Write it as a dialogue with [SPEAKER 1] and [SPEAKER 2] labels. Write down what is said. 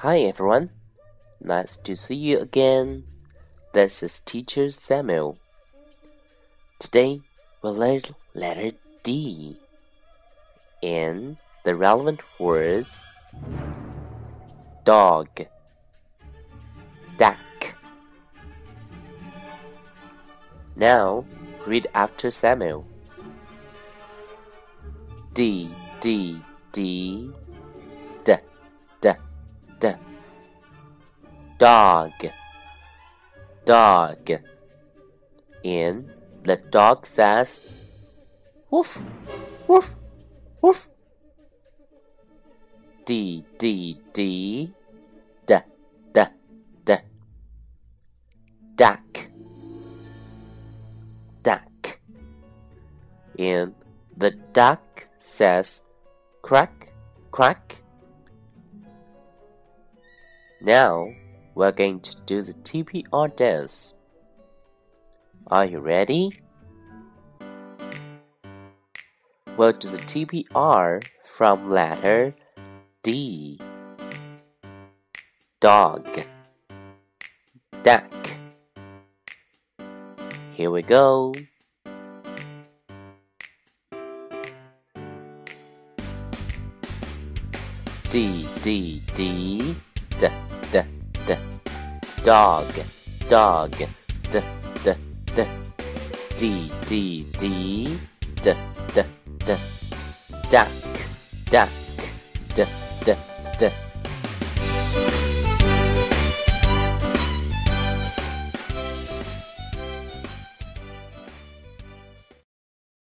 [SPEAKER 1] Hi everyone, nice to see you again. This is Teacher Samuel. Today we'll learn letter D and the relevant words dog, duck. Now read after Samuel. D D D dog. Dog. And the dog says woof woof woof. D D D. D D D. Duck. Duck. And the duck says Crack, crack. Now we're going to do the TPR dance. Are you ready? We'll do the TPR from letter D. Dog, duck. Here we go. D D D D D dog dog D D D D D D D D D duck duck D D D